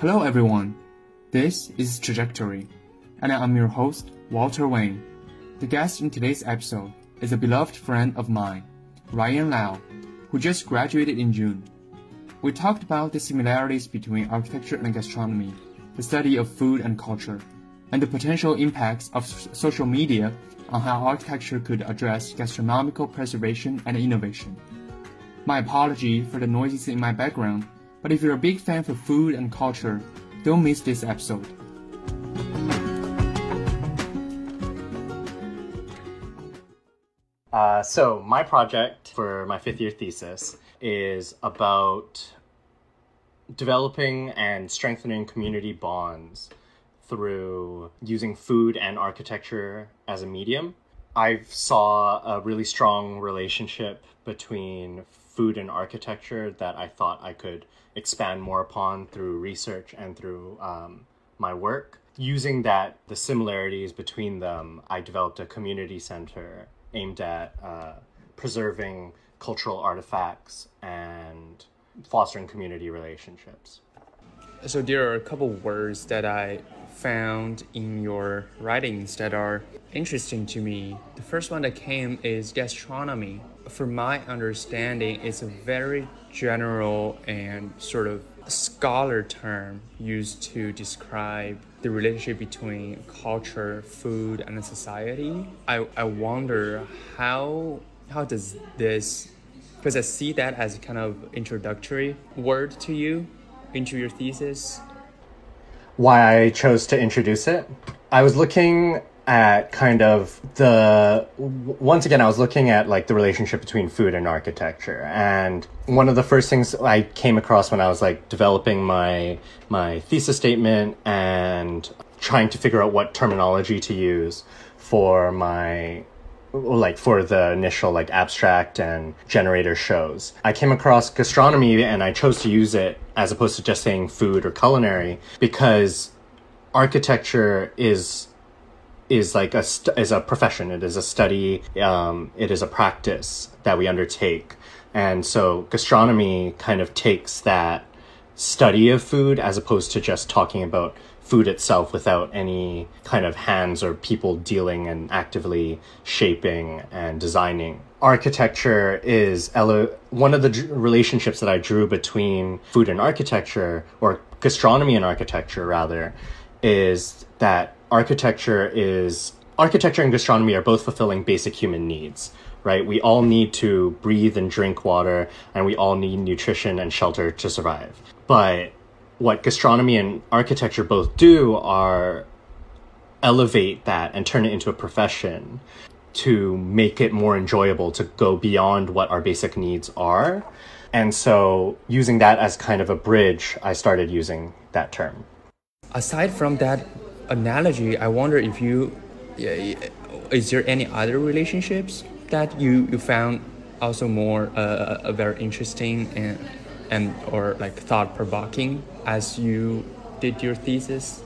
Hello, everyone. This is Trajectory, and I'm your host, Walter Wayne. The guest in today's episode is a beloved friend of mine, Ryan Lau, who just graduated in June. We talked about the similarities between architecture and gastronomy, the study of food and culture, and the potential impacts of social media on how architecture could address gastronomical preservation and innovation. My apology for the noises in my background, but if you're a big fan for food and culture, don't miss this episode. Uh, so, my project for my fifth year thesis is about developing and strengthening community bonds through using food and architecture as a medium. I saw a really strong relationship between food and architecture that I thought I could expand more upon through research and through um, my work. Using that, the similarities between them, I developed a community center aimed at uh, preserving cultural artifacts and fostering community relationships. So there are a couple words that I found in your writings that are interesting to me. The first one that came is gastronomy. From my understanding, it's a very general and sort of scholar term used to describe the relationship between culture, food, and society. I, I wonder how how does this because I see that as kind of introductory word to you into your thesis? Why I chose to introduce it? I was looking at kind of the once again I was looking at like the relationship between food and architecture and one of the first things I came across when I was like developing my my thesis statement and trying to figure out what terminology to use for my like for the initial like abstract and generator shows. I came across gastronomy and I chose to use it as opposed to just saying food or culinary because architecture is is like a st- is a profession. It is a study. Um, it is a practice that we undertake, and so gastronomy kind of takes that study of food as opposed to just talking about food itself without any kind of hands or people dealing and actively shaping and designing. Architecture is ele- one of the d- relationships that I drew between food and architecture, or gastronomy and architecture rather, is that architecture is architecture and gastronomy are both fulfilling basic human needs right we all need to breathe and drink water and we all need nutrition and shelter to survive but what gastronomy and architecture both do are elevate that and turn it into a profession to make it more enjoyable to go beyond what our basic needs are. And so, using that as kind of a bridge, I started using that term. Aside from that analogy, I wonder if you, is there any other relationships that you, you found also more uh, uh very interesting and and or like thought provoking as you did your thesis?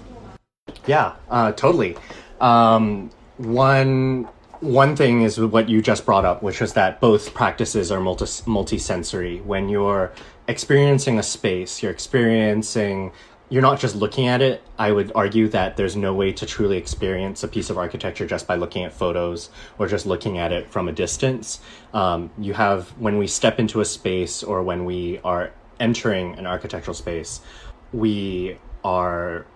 Yeah, uh, totally. Um, one one thing is what you just brought up, which was that both practices are multi multi-sensory. When you're experiencing a space, you're experiencing you're not just looking at it. I would argue that there's no way to truly experience a piece of architecture just by looking at photos or just looking at it from a distance. Um, you have, when we step into a space or when we are entering an architectural space, we are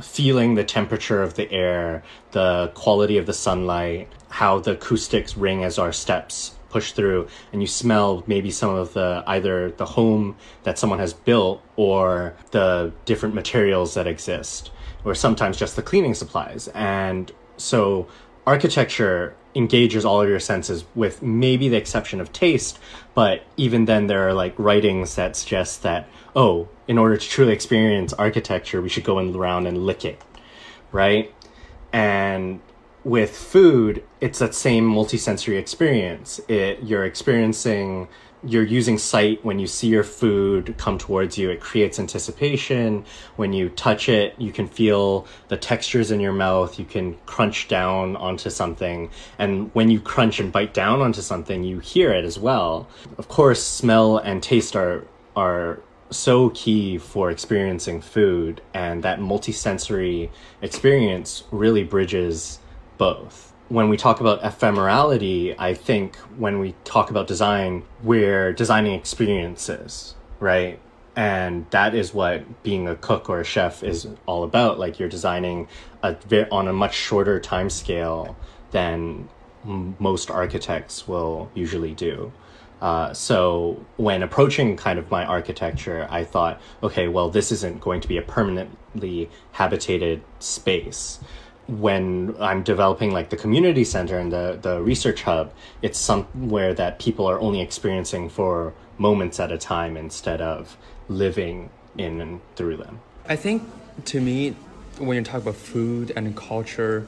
feeling the temperature of the air, the quality of the sunlight, how the acoustics ring as our steps push through and you smell maybe some of the either the home that someone has built or the different materials that exist or sometimes just the cleaning supplies. And so architecture engages all of your senses with maybe the exception of taste but even then there are like writings that suggest that oh in order to truly experience architecture we should go around and lick it right? And with food, it's that same multisensory experience. It, you're experiencing, you're using sight when you see your food come towards you. It creates anticipation. When you touch it, you can feel the textures in your mouth. You can crunch down onto something. And when you crunch and bite down onto something, you hear it as well. Of course, smell and taste are, are so key for experiencing food, and that multisensory experience really bridges both. When we talk about ephemerality, I think when we talk about design, we're designing experiences, right? And that is what being a cook or a chef is all about. Like you're designing a on a much shorter time scale than most architects will usually do. Uh, so when approaching kind of my architecture, I thought, okay, well, this isn't going to be a permanently habitated space. When I'm developing like the community center and the, the research hub, it's somewhere that people are only experiencing for moments at a time instead of living in and through them. I think to me, when you talk about food and culture,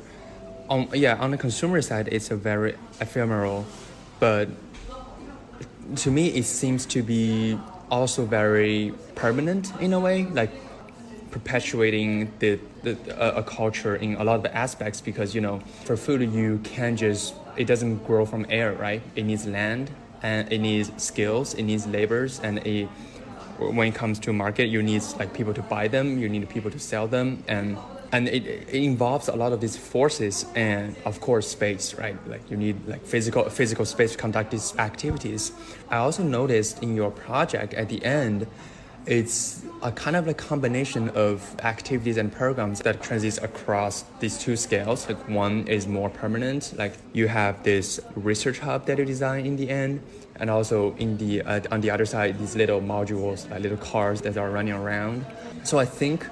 on yeah, on the consumer side, it's a very ephemeral, but to me, it seems to be also very permanent in a way, like perpetuating the, the uh, a culture in a lot of aspects. Because you know, for food, you can't just it doesn't grow from air, right? It needs land and it needs skills, it needs labors, and it when it comes to market, you need like people to buy them, you need people to sell them, and and it, it involves a lot of these forces and of course space right like you need like physical physical space to conduct these activities i also noticed in your project at the end it's a kind of a combination of activities and programs that transits across these two scales. Like one is more permanent, like you have this research hub that you design in the end, and also in the uh, on the other side these little modules, like little cars that are running around. So I think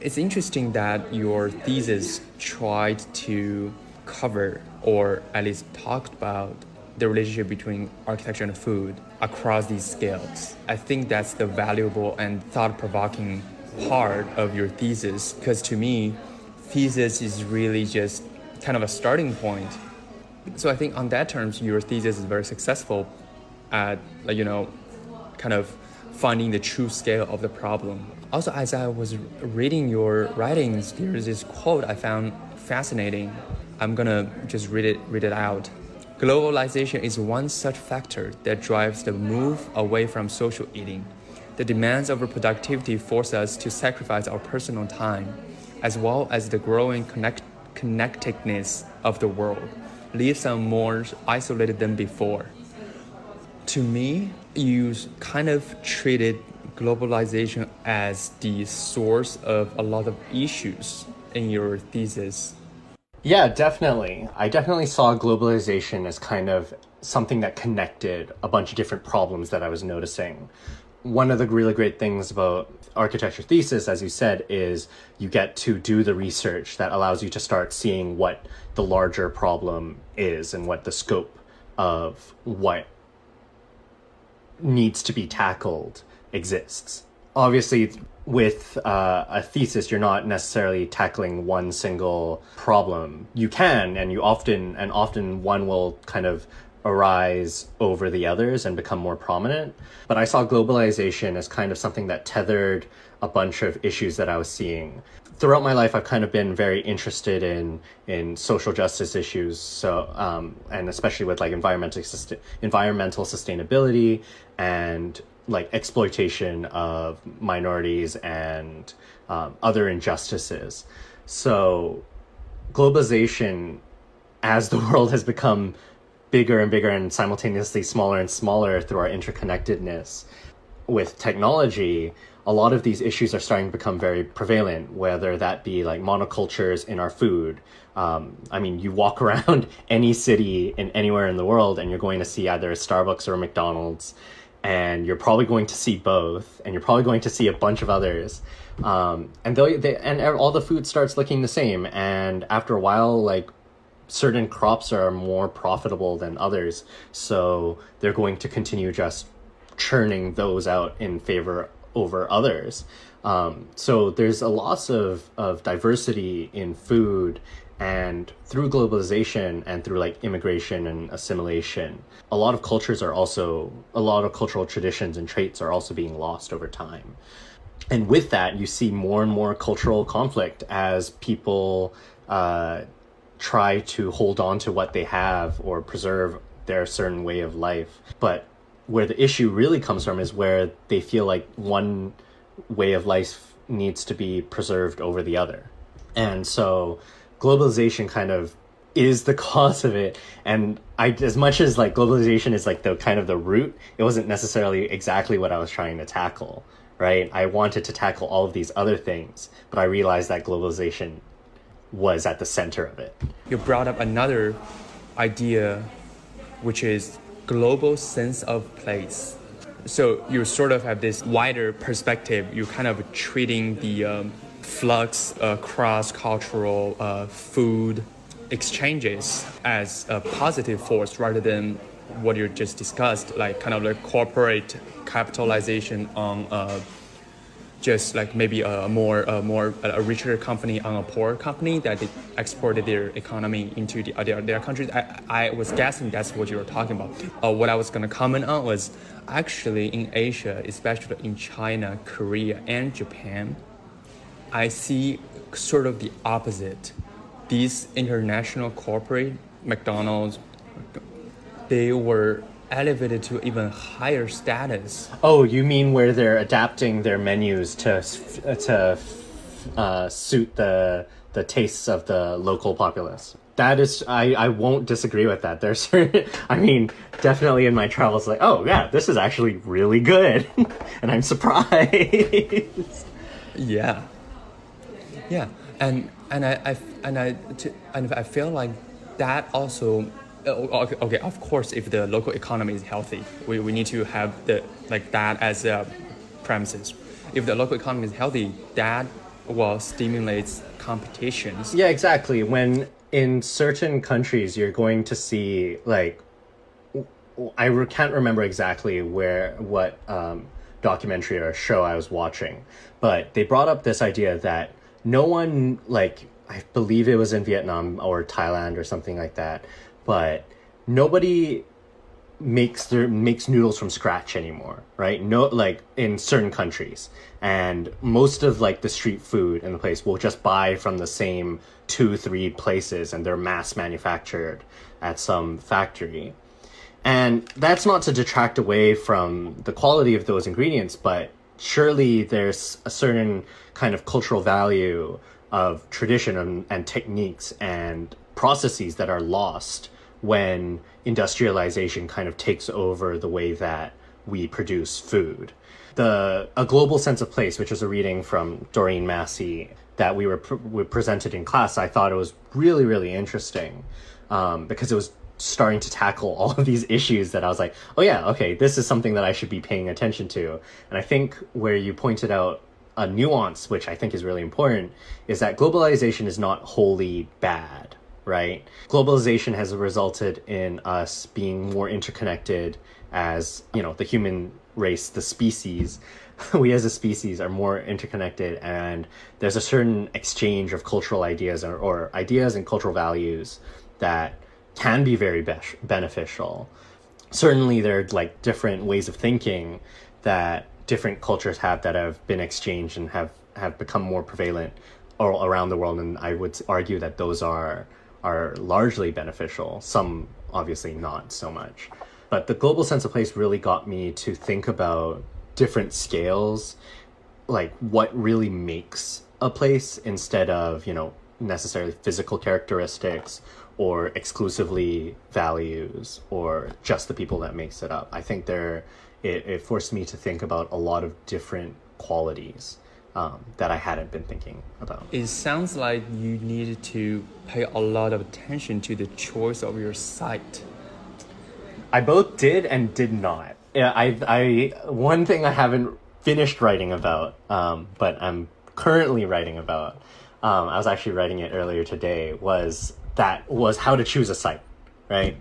it's interesting that your thesis tried to cover or at least talked about the relationship between architecture and food across these scales. I think that's the valuable and thought provoking part of your thesis because to me, thesis is really just kind of a starting point. So I think on that terms, your thesis is very successful at, you know, kind of finding the true scale of the problem. Also, as I was reading your writings, there's this quote I found fascinating. I'm gonna just read it read it out. Globalization is one such factor that drives the move away from social eating. The demands of productivity force us to sacrifice our personal time, as well as the growing connect- connectedness of the world, leaves us more isolated than before. To me, you kind of treated globalization as the source of a lot of issues in your thesis. Yeah, definitely. I definitely saw globalization as kind of something that connected a bunch of different problems that I was noticing. One of the really great things about architecture thesis, as you said, is you get to do the research that allows you to start seeing what the larger problem is and what the scope of what needs to be tackled exists. Obviously, with uh, a thesis, you're not necessarily tackling one single problem. You can, and you often, and often one will kind of arise over the others and become more prominent. But I saw globalization as kind of something that tethered a bunch of issues that I was seeing. Throughout my life, I've kind of been very interested in in social justice issues. So, um, and especially with like environmental environmental sustainability and like exploitation of minorities and um, other injustices. So, globalization, as the world has become bigger and bigger and simultaneously smaller and smaller through our interconnectedness with technology, a lot of these issues are starting to become very prevalent, whether that be like monocultures in our food. Um, I mean, you walk around any city in anywhere in the world and you're going to see either a Starbucks or a McDonald's and you're probably going to see both, and you're probably going to see a bunch of others. Um, and they, and all the food starts looking the same, and after a while, like certain crops are more profitable than others, so they're going to continue just churning those out in favor over others. Um, so there's a loss of, of diversity in food and through globalization and through like immigration and assimilation a lot of cultures are also a lot of cultural traditions and traits are also being lost over time and with that you see more and more cultural conflict as people uh, try to hold on to what they have or preserve their certain way of life but where the issue really comes from is where they feel like one way of life needs to be preserved over the other. And so globalization kind of is the cause of it. And i as much as like globalization is like the kind of the root it wasn't necessarily exactly what i was trying to tackle right? I wanted to tackle all of these other things but i realized that globalization was at the center of it. You brought up another idea which is global sense of place. So you sort of have this wider perspective. You're kind of treating the um, flux across cultural uh, food exchanges as a positive force rather than what you just discussed, like kind of like corporate capitalization on uh, just like maybe a more a more a richer company on a poor company that exported their economy into the, their, their countries. I, I was guessing that's what you were talking about. Uh, what I was gonna comment on was actually in Asia, especially in China, Korea, and Japan, I see sort of the opposite these international corporate McDonald's, they were elevated to even higher status. Oh, you mean where they're adapting their menus to to uh, suit the the tastes of the local populace? That is, I, I won't disagree with that. There's I mean, definitely in my travels, like, oh yeah, this is actually really good, and I'm surprised. Yeah, yeah, and and I, I and I and I feel like that also uh, okay, of course if the local economy is healthy we, we need to have the like that as a premises. If the local economy is healthy that will stimulate competitions. Yeah exactly. When in certain countries you're going to see like i can't remember exactly where what um, documentary or show i was watching but they brought up this idea that no one like I believe it was in Vietnam or Thailand or something like that, but nobody makes their makes noodles from scratch anymore, right? No, like in certain countries, and most of like the street food in the place will just buy from the same two three places, and they're mass manufactured at some factory. And that's not to detract away from the quality of those ingredients, but surely there's a certain kind of cultural value of tradition and, and techniques and processes that are lost when industrialization kind of takes over the way that we produce food. The A Global Sense of Place, which is a reading from Doreen Massey that we were, pr- we presented in class, I thought it was really, really interesting um, because it was starting to tackle all of these issues that I was like, oh yeah, okay, this is something that I should be paying attention to. And I think where you pointed out a nuance, which I think is really important, is that globalization is not wholly bad, right? Globalization has resulted in us being more interconnected as, you know, the human race, the species. we as a species are more interconnected and there's a certain exchange of cultural ideas or, or ideas and cultural values that can be very be- beneficial. Certainly, there are like different ways of thinking that different cultures have that have been exchanged and have have become more prevalent all around the world and i would argue that those are are largely beneficial some obviously not so much but the global sense of place really got me to think about different scales like what really makes a place instead of you know necessarily physical characteristics or exclusively values or just the people that makes it up i think there it, it forced me to think about a lot of different qualities um, that I hadn't been thinking about. It sounds like you needed to pay a lot of attention to the choice of your site. I both did and did not. Yeah, I, I one thing I haven't finished writing about, um, but I'm currently writing about. Um, I was actually writing it earlier today. Was that was how to choose a site, right?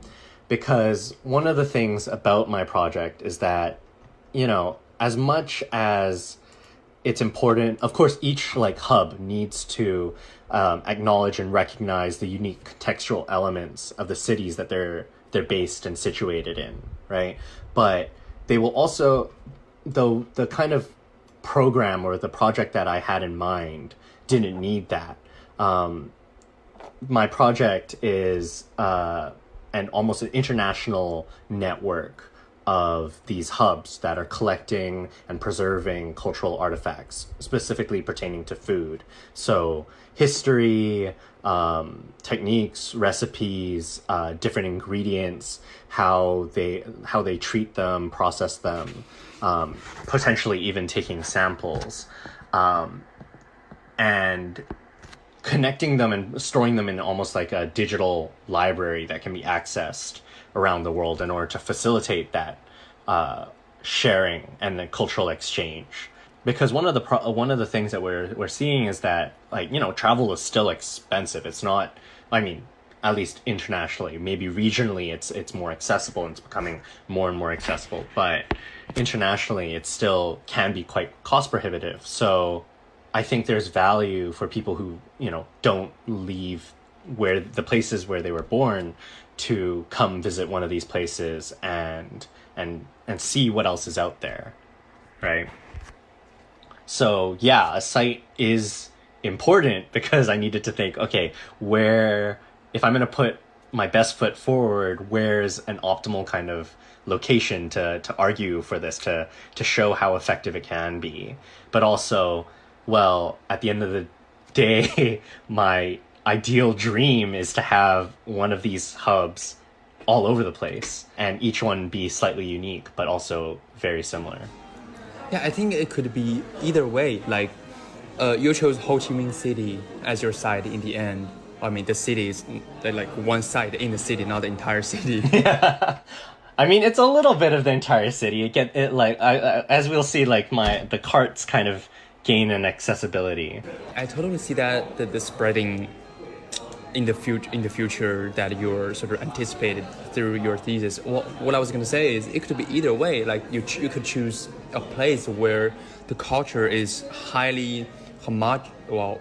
because one of the things about my project is that you know as much as it's important of course each like hub needs to um, acknowledge and recognize the unique contextual elements of the cities that they're they're based and situated in right but they will also though the kind of program or the project that i had in mind didn't need that um, my project is uh, and almost an international network of these hubs that are collecting and preserving cultural artifacts, specifically pertaining to food. So, history, um, techniques, recipes, uh, different ingredients, how they how they treat them, process them, um, potentially even taking samples, um, and connecting them and storing them in almost like a digital library that can be accessed around the world in order to facilitate that uh, sharing and the cultural exchange. Because one of the pro- one of the things that we're we're seeing is that like you know travel is still expensive. It's not. I mean, at least internationally, maybe regionally, it's it's more accessible and it's becoming more and more accessible. But internationally, it still can be quite cost prohibitive. So I think there's value for people who you know don't leave where the places where they were born to come visit one of these places and and and see what else is out there right? So yeah a site is important because i needed to think okay where if i'm going to put my best foot forward where's an optimal kind of location to to argue for this to to show how effective it can be? But also well at the end of the day my ideal dream is to have one of these hubs all over the place and each one be slightly unique but also very similar. Yeah, I think it could be either way. Like, uh, you chose Ho Chi Minh City as your site in the end. I mean, the city is like one side in the city, not the entire city. yeah. I mean, it's a little bit of the entire city. It get it like I, I, as we'll see, like my the carts kind of gain in accessibility. I totally see that the, the spreading in the future in the future that you're sort of anticipated through your thesis well, what i was going to say is it could be either way like you, you could choose a place where the culture is highly homogeneous well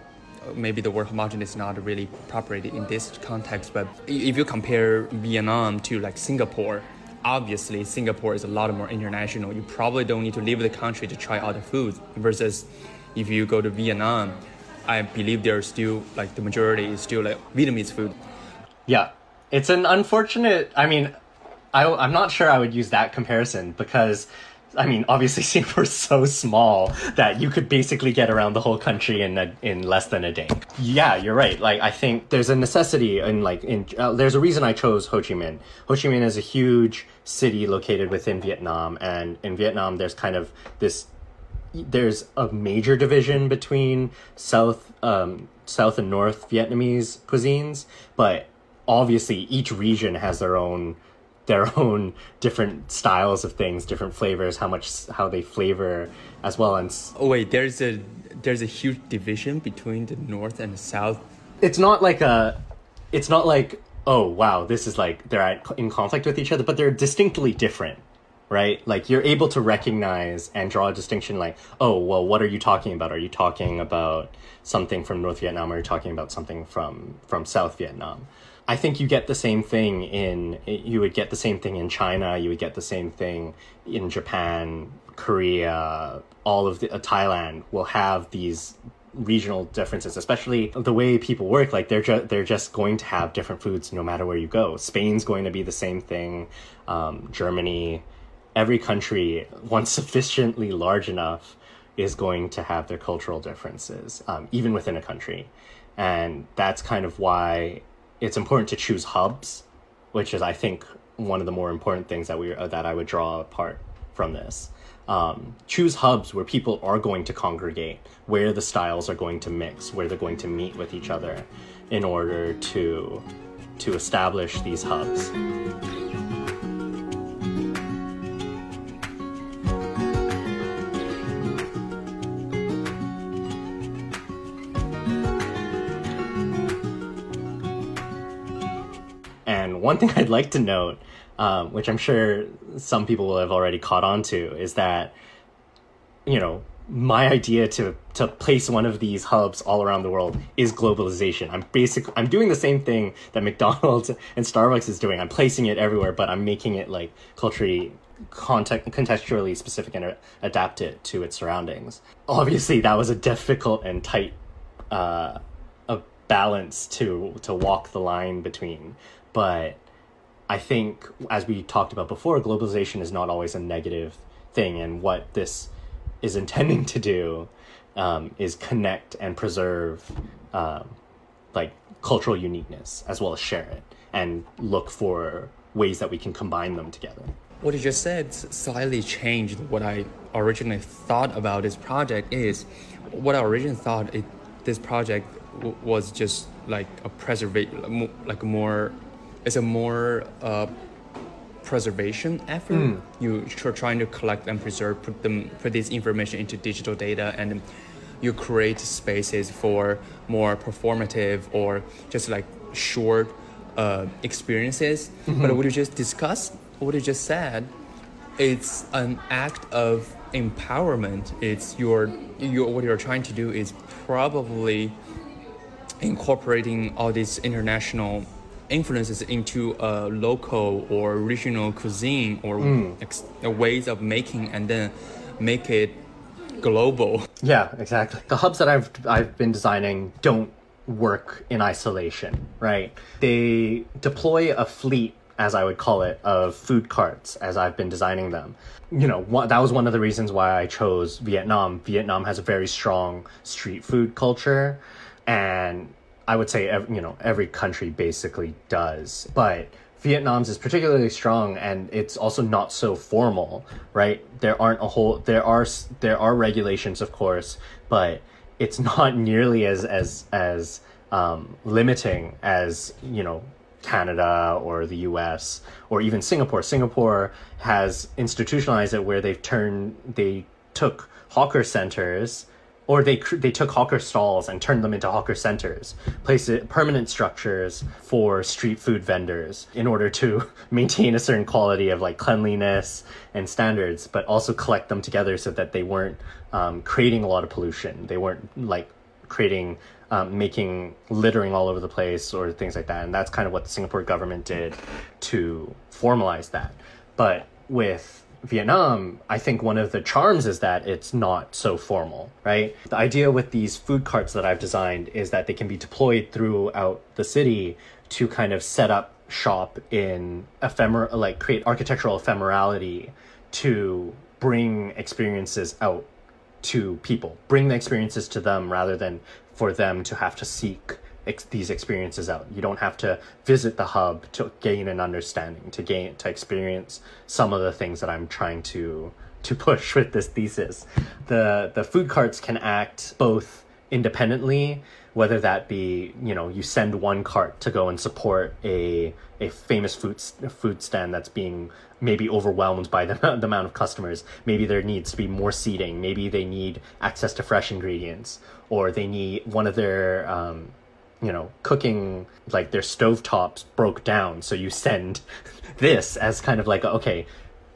maybe the word homogeneous is not really proper in this context but if you compare vietnam to like singapore obviously singapore is a lot more international you probably don't need to leave the country to try other foods versus if you go to vietnam I believe there's still like the majority is still like Vietnamese food. Yeah, it's an unfortunate. I mean, I I'm not sure I would use that comparison because. I mean, obviously, Singapore's so small that you could basically get around the whole country in a, in less than a day. Yeah, you're right. Like, I think there's a necessity and like in uh, there's a reason I chose Ho Chi Minh. Ho Chi Minh is a huge city located within Vietnam, and in Vietnam, there's kind of this there's a major division between South um, South and North Vietnamese cuisines, but obviously each region has their own their own different styles of things, different flavors, how much how they flavor as well. And oh wait, there's a there's a huge division between the North and the South. It's not like a, it's not like oh wow this is like they're at, in conflict with each other, but they're distinctly different right? Like you're able to recognize and draw a distinction like, oh, well, what are you talking about? Are you talking about something from North Vietnam or are you talking about something from from South Vietnam? I think you get the same thing in you would get the same thing in China, you would get the same thing in Japan, Korea, all of the uh, Thailand will have these regional differences, especially the way people work. Like they're just they're just going to have different foods no matter where you go. Spain's going to be the same thing. Um, Germany, every country, once sufficiently large enough, is going to have their cultural differences, um, even within a country. And that's kind of why it's important to choose hubs, which is, I think, one of the more important things that we uh, that I would draw apart from this. Um, choose hubs where people are going to congregate, where the styles are going to mix, where they're going to meet with each other, in order to to establish these hubs. One thing I'd like to note, um, which I'm sure some people will have already caught on to, is that, you know, my idea to to place one of these hubs all around the world is globalization. I'm basically I'm doing the same thing that McDonald's and Starbucks is doing. I'm placing it everywhere, but I'm making it like culturally context contextually specific and adapt it to its surroundings. Obviously, that was a difficult and tight uh, a balance to to walk the line between but I think, as we talked about before, globalization is not always a negative thing, and what this is intending to do um, is connect and preserve um, like cultural uniqueness as well as share it and look for ways that we can combine them together. What you just said slightly changed what I originally thought about this project. Is what I originally thought it, this project w- was just like a preservate, like more, it's a more uh, preservation effort. Mm. You are trying to collect and preserve, put them, put this information into digital data, and you create spaces for more performative or just like short uh, experiences. Mm-hmm. But what you just discussed, what you just said, it's an act of empowerment. It's your, your what you're trying to do is probably incorporating all these international influences into a local or regional cuisine or mm. ways of making and then make it global. Yeah, exactly. The hubs that I've I've been designing don't work in isolation, right? They deploy a fleet as I would call it, of food carts as I've been designing them. You know, one, that was one of the reasons why I chose Vietnam. Vietnam has a very strong street food culture, and I would say you know every country basically does, but Vietnam's is particularly strong, and it's also not so formal, right? There aren't a whole there are there are regulations, of course, but it's not nearly as as as um, limiting as you know Canada or the US or even Singapore. Singapore has institutionalized it where they've turned they took hawker centers or they they took hawker stalls and turned them into hawker centers, placed permanent structures for street food vendors in order to maintain a certain quality of like cleanliness and standards, but also collect them together so that they weren't um, creating a lot of pollution. They weren't like creating um, making littering all over the place or things like that, and that's kind of what the Singapore government did to formalize that. But with Vietnam, I think one of the charms is that it's not so formal, right? The idea with these food carts that I've designed is that they can be deployed throughout the city to kind of set up shop in ephemeral, like create architectural ephemerality to bring experiences out to people, bring the experiences to them rather than for them to have to seek ex- these experiences out. You don't have to visit the hub to gain an understanding, to gain to experience some of the things that I'm trying to to push with this thesis. The the food carts can act both independently, whether that be you know you send one cart to go and support a a famous food food stand that's being maybe overwhelmed by the, the amount of customers. Maybe there needs to be more seating. Maybe they need access to fresh ingredients, or they need one of their um, you know, cooking like their stovetops broke down, so you send this as kind of like okay,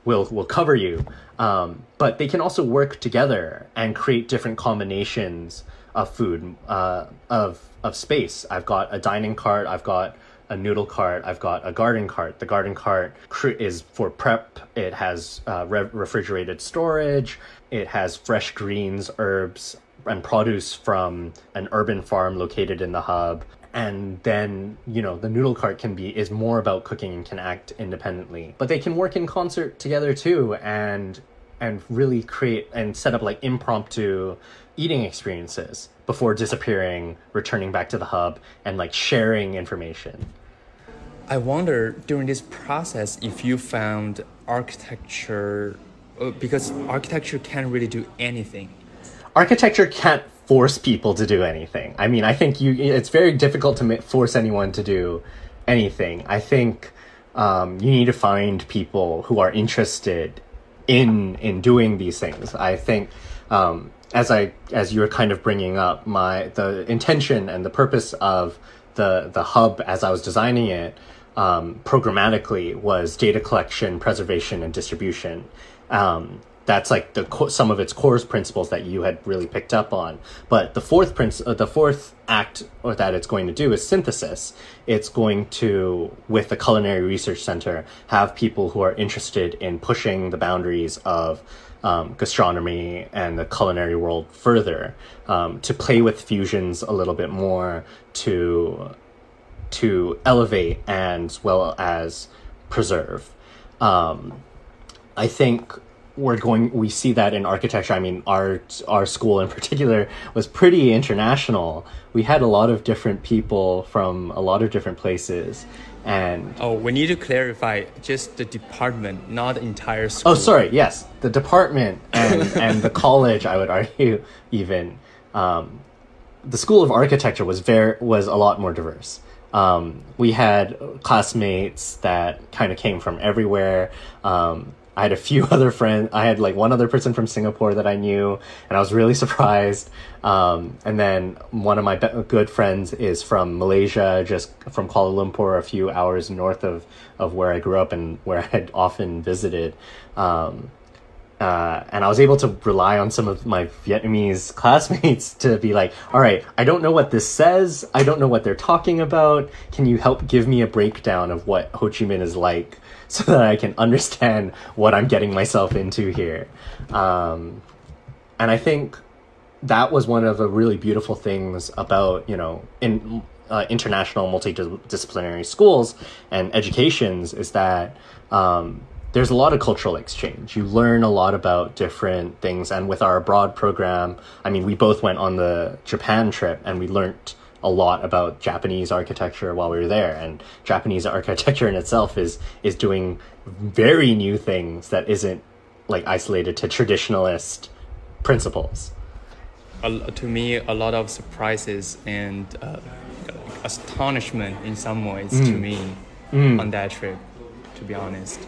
we'll we'll cover you. Um, but they can also work together and create different combinations of food uh, of of space. I've got a dining cart. I've got a noodle cart. I've got a garden cart. The garden cart is for prep. It has uh, re- refrigerated storage. It has fresh greens, herbs, and produce from an urban farm located in the hub. And then you know the noodle cart can be is more about cooking and can act independently. But they can work in concert together too and and really create and set up like impromptu eating experiences before disappearing returning back to the hub and like sharing information. I wonder during this process if you found architecture uh, because architecture can't really do anything architecture can't force people to do anything. I mean, I think you it's very difficult to force anyone to do anything. I think um, you need to find people who are interested in in doing these things. I think um, as I as you're kind of bringing up my the intention and the purpose of the the hub as I was designing it um, programmatically was data collection, preservation, and distribution. Um, that's like the some of its core principles that you had really picked up on. But the fourth prince, uh, the fourth act or that it's going to do is synthesis. It's going to, with the Culinary Research Center, have people who are interested in pushing the boundaries of um, gastronomy and the culinary world further, um, to play with fusions a little bit more, to to elevate and as well as preserve. Um, I think we're going we see that in architecture. I mean our our school in particular was pretty international. We had a lot of different people from a lot of different places and oh we need to clarify just the department not the entire school. Oh sorry yes the department and and the college i would argue even. Um, the school of architecture was very was a lot more diverse. Um, we had classmates that kind of came from everywhere. Um, I had a few other friends. I had like one other person from Singapore that I knew, and I was really surprised. Um, and then one of my be- good friends is from Malaysia, just from Kuala Lumpur, a few hours north of, of where I grew up and where I had often visited. Um, uh, and I was able to rely on some of my Vietnamese classmates to be like, all right, I don't know what this says. I don't know what they're talking about. Can you help give me a breakdown of what Ho Chi Minh is like? so that I can understand what I'm getting myself into here. Um, and I think that was one of the really beautiful things about, you know, in uh, international multidisciplinary schools and educations is that um, there's a lot of cultural exchange. You learn a lot about different things. And with our abroad program, I mean, we both went on the Japan trip and we learned a lot about Japanese architecture while we were there, and Japanese architecture in itself is is doing very new things that isn't like isolated to traditionalist principles. Uh, to me, a lot of surprises and uh, astonishment in some ways mm. to me mm. on that trip. To be honest,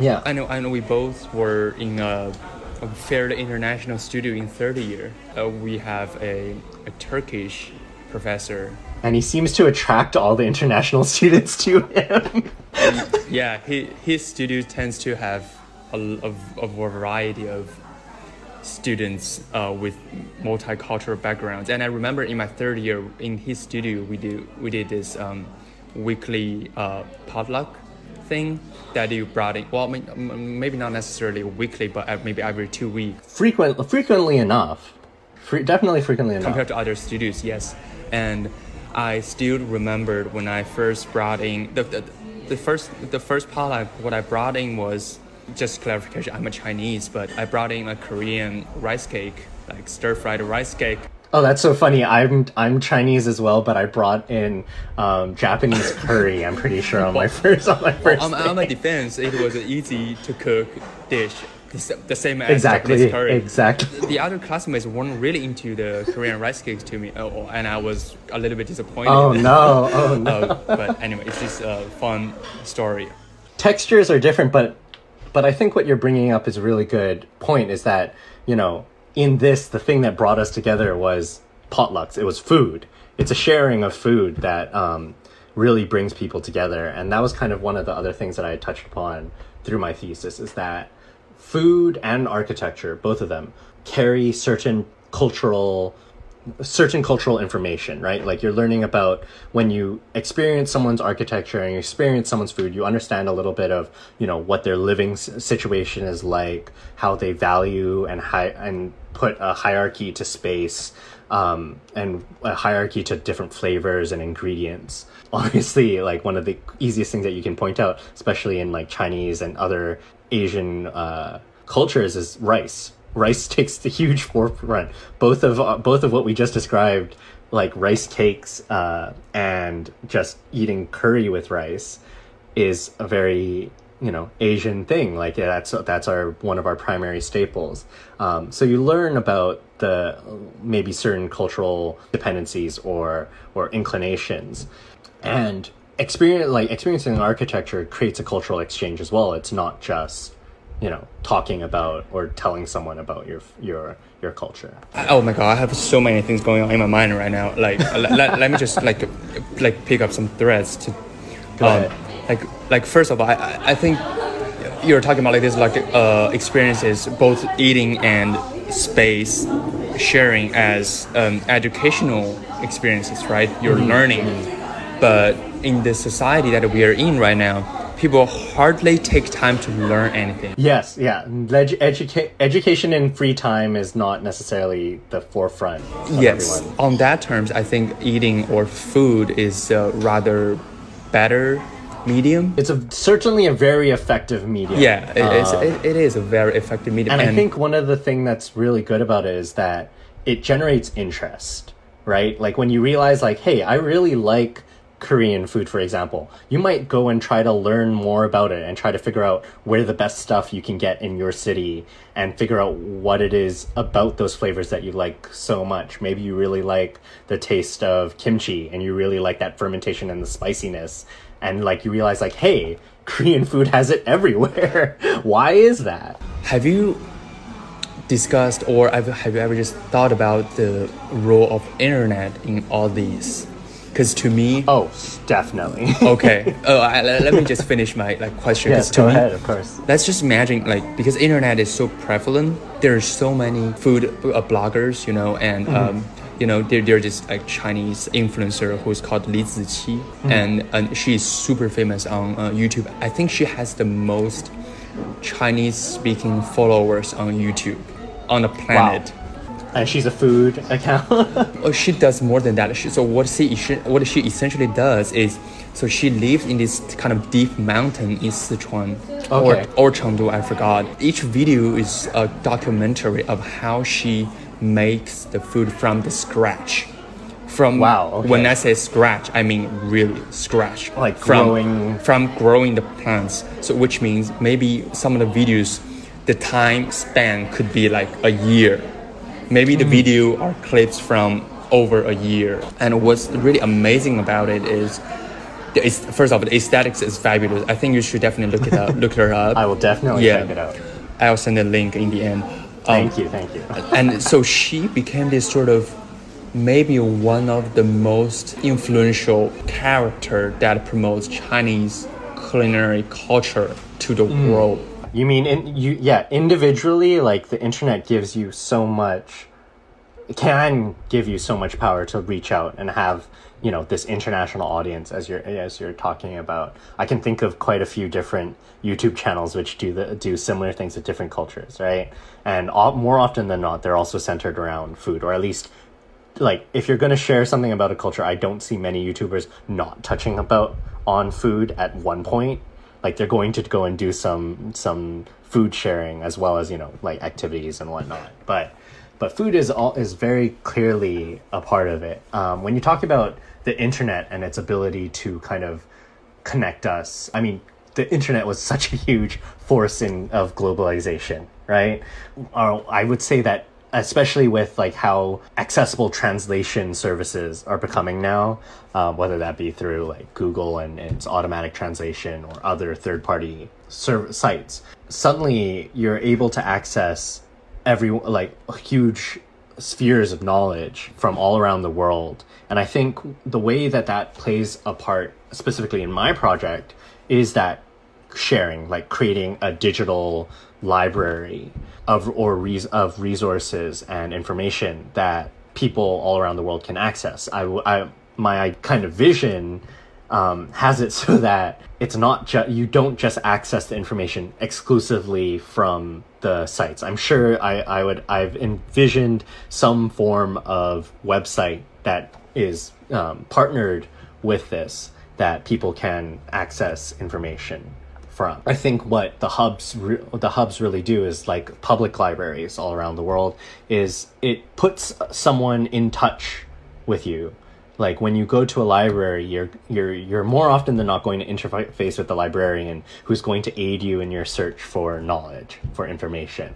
yeah, I know. I know. We both were in a, a fairly international studio in third year. Uh, we have a, a Turkish professor. And he seems to attract all the international students to him. yeah, he, his studio tends to have a, a, a variety of students uh, with multicultural backgrounds. And I remember in my third year in his studio, we did we did this um, weekly uh, potluck thing that you brought in. Well, maybe not necessarily weekly, but maybe every two weeks. Frequent, frequently enough. Fre- definitely frequently enough. Compared to other studios, yes and I still remembered when I first brought in the, the, the first the first product what I brought in was just clarification I'm a Chinese but I brought in a Korean rice cake like stir fried rice cake. Oh, that's so funny. I'm I'm Chinese as well, but I brought in um, Japanese curry. I'm pretty sure on my first on my first. Well, on, on my defense, it was an easy to cook dish the same as exactly, Japanese curry. Exactly. The other classmates weren't really into the Korean rice cakes to me, oh, and I was a little bit disappointed. Oh no! Oh no! uh, but anyway, it's just a fun story. Textures are different, but but I think what you're bringing up is a really good point. Is that you know in this the thing that brought us together was potlucks. It was food. It's a sharing of food that um, really brings people together, and that was kind of one of the other things that I touched upon through my thesis. Is that food and architecture, both of them, carry certain cultural certain cultural information, right? Like you're learning about when you experience someone's architecture and you experience someone's food, you understand a little bit of, you know, what their living situation is like, how they value and hi- and put a hierarchy to space, um, and a hierarchy to different flavors and ingredients. Obviously, like one of the easiest things that you can point out, especially in like Chinese and other Asian uh, cultures is rice. Rice takes the huge forefront. Both of uh, both of what we just described, like rice cakes uh, and just eating curry with rice, is a very you know Asian thing. Like yeah, that's that's our one of our primary staples. Um, so you learn about the maybe certain cultural dependencies or or inclinations, and experience like experiencing architecture creates a cultural exchange as well. It's not just you know talking about or telling someone about your your your culture. Oh my god, I have so many things going on in my mind right now. Like let, let, me just like like pick up some threads to um, like like first of all, I I think you're talking about like this like uh experiences both eating and space sharing as um, educational experiences, right? You're mm-hmm. learning, mm-hmm. but in the society that we are in right now, people hardly take time to learn anything. Yes, yeah. educa- education in free time is not necessarily the forefront. yes, everyone. on that terms, I think eating or food is uh, rather better medium. It's a certainly a very effective medium. Yeah, it, it's, it, it is a very effective medium. And, I think one of the thing that's really good about it is that it generates interest, right? Like when you realize like, hey, I really like Korean food, for example, you might go and try to learn more about it and try to figure out where the best stuff you can get in your city and figure out what it is about those flavors that you like so much. Maybe you really like the taste of kimchi and you really like that fermentation and the spiciness. And like you realize like, hey, Korean food has it everywhere. Why is that? Have you discussed or have you ever just thought about the role of internet in all these? Because to me, oh, definitely. okay. Oh, I, let me just finish my like question. Yes, to go me, ahead. Of course. Let's just imagine like because internet is so prevalent, there's so many food uh, bloggers, you know, and mm-hmm. um, you know they're, they're just like Chinese influencer who's called Li Ziqi, mm-hmm. and and she's super famous on uh, YouTube. I think she has the most Chinese speaking followers on YouTube on the planet. Wow and she's a food account. oh, she does more than that. She, so what she what she essentially does is, so she lives in this kind of deep mountain in Sichuan okay. or or Chengdu. I forgot. Each video is a documentary of how she makes the food from the scratch. From wow, okay. when I say scratch, I mean really scratch. Like from, growing from growing the plants. So which means maybe some of the videos, the time span could be like a year maybe the mm. video are clips from over a year. And what's really amazing about it is, the, first off, the aesthetics is fabulous. I think you should definitely look it up. look her up. I will definitely yeah. check it out. I'll send a link in the end. Thank um, you, thank you. and so she became this sort of maybe one of the most influential character that promotes Chinese culinary culture to the mm. world. You mean in you yeah, individually like the internet gives you so much can give you so much power to reach out and have, you know, this international audience as you're as you're talking about. I can think of quite a few different YouTube channels which do the do similar things with different cultures, right? And all, more often than not, they're also centered around food, or at least like if you're going to share something about a culture, I don't see many YouTubers not touching about on food at one point like they're going to go and do some some food sharing as well as you know like activities and whatnot. But but food is all is very clearly a part of it. Um, when you talk about the internet and its ability to kind of connect us i mean the internet was such a huge force in of globalization right? Or i would say that especially with like how accessible translation services are becoming now, uh, whether that be through like Google and, and its automatic translation or other third party serv- sites. Suddenly, you're able to access every like huge spheres of knowledge from all around the world. And I think the way that that plays a part, specifically in my project, is that sharing, like creating a digital library of or res- of resources and information that people all around the world can access. I, I my kind of vision um, has it so that it's not just you don't just access the information exclusively from the sites. I'm sure I, I would I've envisioned some form of website that is um, partnered with this that people can access information from. I think what the hubs re- the hubs really do is like public libraries all around the world is it puts someone in touch with you. Like when you go to a library, you're you're you're more often than not going to interface with the librarian who's going to aid you in your search for knowledge, for information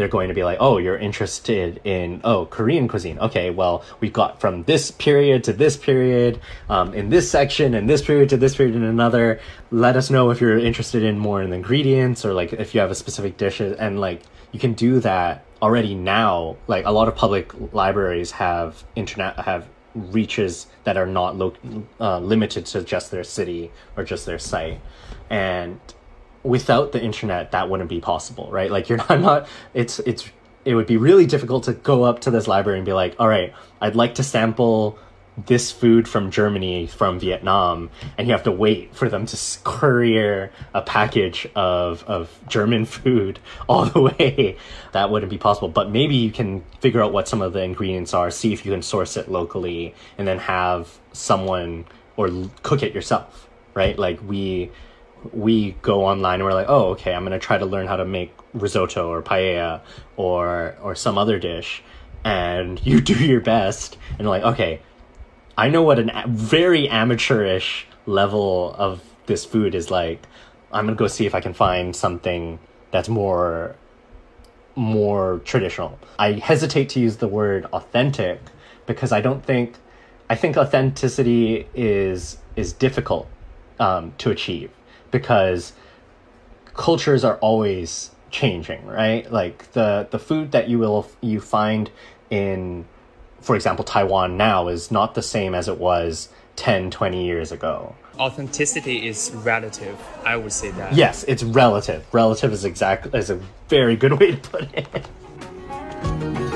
they're going to be like, oh, you're interested in, oh, Korean cuisine. Okay, well, we've got from this period to this period, um, in this section, and this period to this period in another. Let us know if you're interested in more in the ingredients or like if you have a specific dish. And like, you can do that already now. Like, a lot of public libraries have internet, have reaches that are not lo- uh, limited to just their city or just their site. And without the internet that wouldn't be possible right like you're not, not it's it's it would be really difficult to go up to this library and be like all right i'd like to sample this food from germany from vietnam and you have to wait for them to courier a package of of german food all the way that wouldn't be possible but maybe you can figure out what some of the ingredients are see if you can source it locally and then have someone or cook it yourself right? Like we we go online and we're like, oh, okay, I'm gonna try to learn how to make risotto or paella or or some other dish, and you do your best, and like, okay, I know what a very amateurish level of this food is like. I'm gonna go see if I can find something that's more more traditional. I hesitate to use the word authentic because I don't think I think authenticity is is difficult um, to achieve because cultures are always changing, right? Like the the food that you will you find in for example Taiwan now is not the same as it was 10 20 years ago. Authenticity is relative. I would say that. Yes, it's relative. Relative is exact is a very good way to put it.